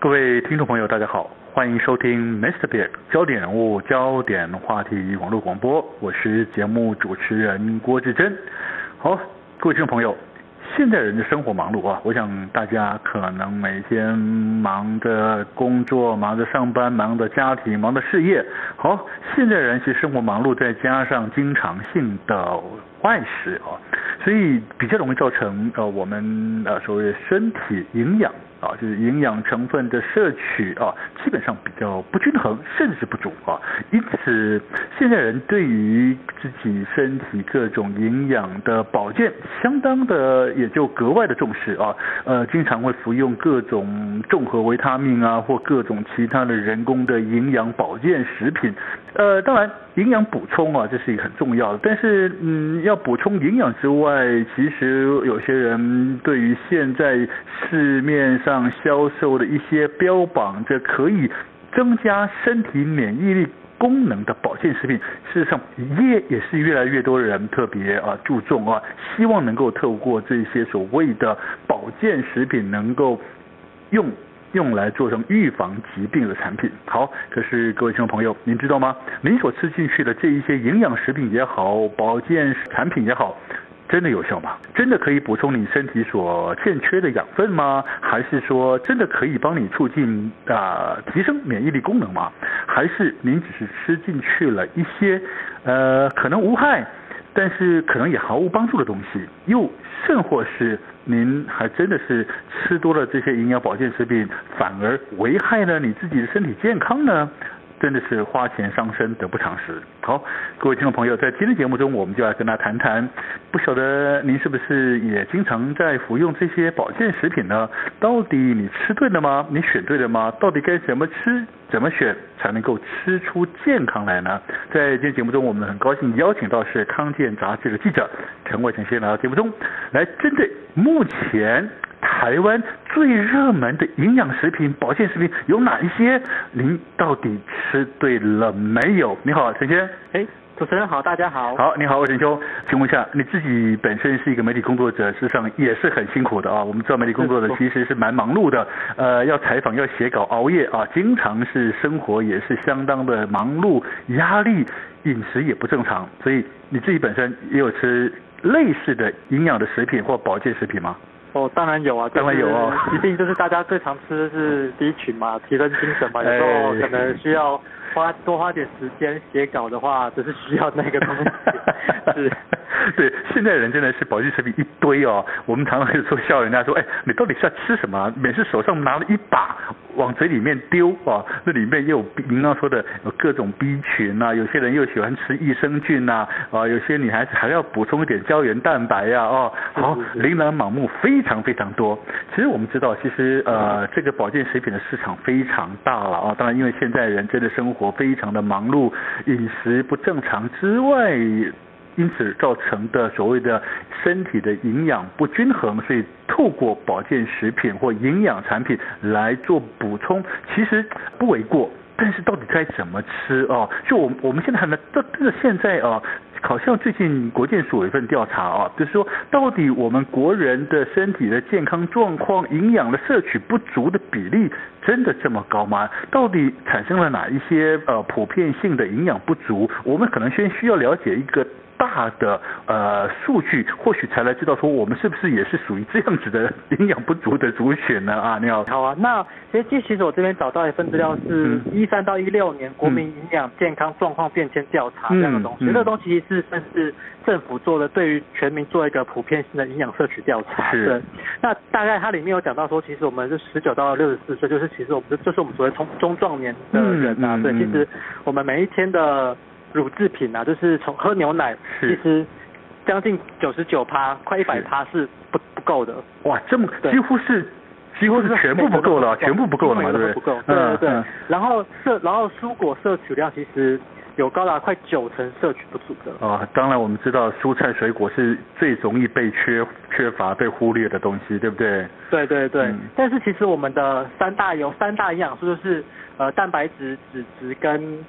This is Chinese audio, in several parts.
各位听众朋友，大家好，欢迎收听 Mr. Bear 焦点人物、焦点话题网络广播，我是节目主持人郭志珍。好，各位听众朋友，现在人的生活忙碌啊，我想大家可能每天忙着工作、忙着上班、忙着家庭、忙着事业。好，现在人其实生活忙碌，再加上经常性的外食啊，所以比较容易造成呃我们呃所谓身体营养。啊，就是营养成分的摄取啊，基本上比较不均衡，甚至不足啊。因此，现在人对于自己身体各种营养的保健，相当的也就格外的重视啊。呃，经常会服用各种综合维他命啊，或各种其他的人工的营养保健食品。呃，当然。营养补充啊，这是一个很重要的。但是，嗯，要补充营养之外，其实有些人对于现在市面上销售的一些标榜着可以增加身体免疫力功能的保健食品，事实上也也是越来越多人特别啊注重啊，希望能够透过这些所谓的保健食品能够用。用来做成预防疾病的产品。好，可是各位听众朋友，您知道吗？您所吃进去的这一些营养食品也好，保健产品也好，真的有效吗？真的可以补充你身体所欠缺的养分吗？还是说真的可以帮你促进啊、提升免疫力功能吗？还是您只是吃进去了一些呃可能无害，但是可能也毫无帮助的东西？又甚或是？您还真的是吃多了这些营养保健食品，反而危害了你自己的身体健康呢？真的是花钱伤身，得不偿失。好，各位听众朋友，在今天节目中，我们就来跟大家谈谈，不晓得您是不是也经常在服用这些保健食品呢？到底你吃对了吗？你选对了吗？到底该怎么吃、怎么选才能够吃出健康来呢？在今天节目中，我们很高兴邀请到是康健杂志的记者陈伟成先生来到节目中，来针对目前。台湾最热门的营养食品、保健食品有哪一些？您到底吃对了没有？你好，陈先。哎，主持人好，大家好。好，你好，我陈兄，请问一下，你自己本身是一个媒体工作者，事实上也是很辛苦的啊。我们知道媒体工作者其实是蛮忙碌的，呃，要采访，要写稿，熬夜啊，经常是生活也是相当的忙碌，压力，饮食也不正常。所以你自己本身也有吃类似的营养的食品或保健食品吗？哦，当然有啊，当然有哦，一定就是大家最常吃的是 B 群嘛，提升精神嘛，有时候可能需要花多花点时间写稿的话，只是需要那个东西，是。对，现在人真的是保健食品一堆哦。我们常常会说笑人家说，哎，你到底是要吃什么？每次手上拿了一把往嘴里面丢啊，那里面又有您刚刚说的有各种 B 群呐、啊，有些人又喜欢吃益生菌呐，啊，有些女孩子还要补充一点胶原蛋白呀，哦，好，琳琅满目，非常非常多。其实我们知道，其实呃，这个保健食品的市场非常大了啊。当然，因为现在人真的生活非常的忙碌，饮食不正常之外。因此造成的所谓的身体的营养不均衡，所以透过保健食品或营养产品来做补充，其实不为过。但是到底该怎么吃啊？就我我们现在还没这这个现在啊，好像最近国健署有一份调查啊，就是说到底我们国人的身体的健康状况、营养的摄取不足的比例真的这么高吗？到底产生了哪一些呃普遍性的营养不足？我们可能先需要了解一个。大的呃数据，或许才来知道说我们是不是也是属于这样子的营养不足的族群呢？啊，你好。好啊，那其实其实我这边找到一份资料是一三到一六年国民营养健康状况变迁调查这样的东西，这个东西是算是政府做的，对于全民做一个普遍性的营养摄取调查。是。对。那大概它里面有讲到说，其实我们是十九到六十四岁，就是其实我们就是我们所谓中中壮年的人啊。对，其实我们每一天的。乳制品啊，就是从喝牛奶，其实将近九十九趴，快一百趴是不不够的。哇，这么几乎是几乎是全部不够了，全部不够了嘛，对不对？对对对。然后摄然后蔬果摄取量其实有高达快九成摄取不足的。啊，当然我们知道蔬菜水果是最容易被缺缺乏、被忽略的东西，对不对？对对对。嗯、但是其实我们的三大有三大营养素就是呃蛋白质、脂质跟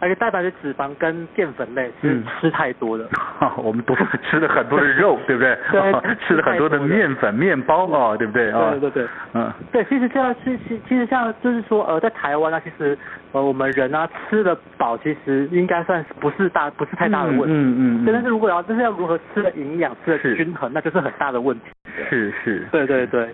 而且蛋白质、脂肪跟淀粉类是吃太多的。嗯、我们多吃了很多的肉，对不对？对、哦，吃了很多的面粉、面包啊、哦，对不对？对对对对，嗯，对，其实这样是其其实像就是说呃，在台湾啊，其实呃我们人啊吃得饱，其实应该算是不是大不是太大的问题。嗯嗯，嗯。但是如果要就是要如何吃的营养、吃的均衡，那就是很大的问题。是是。对对对。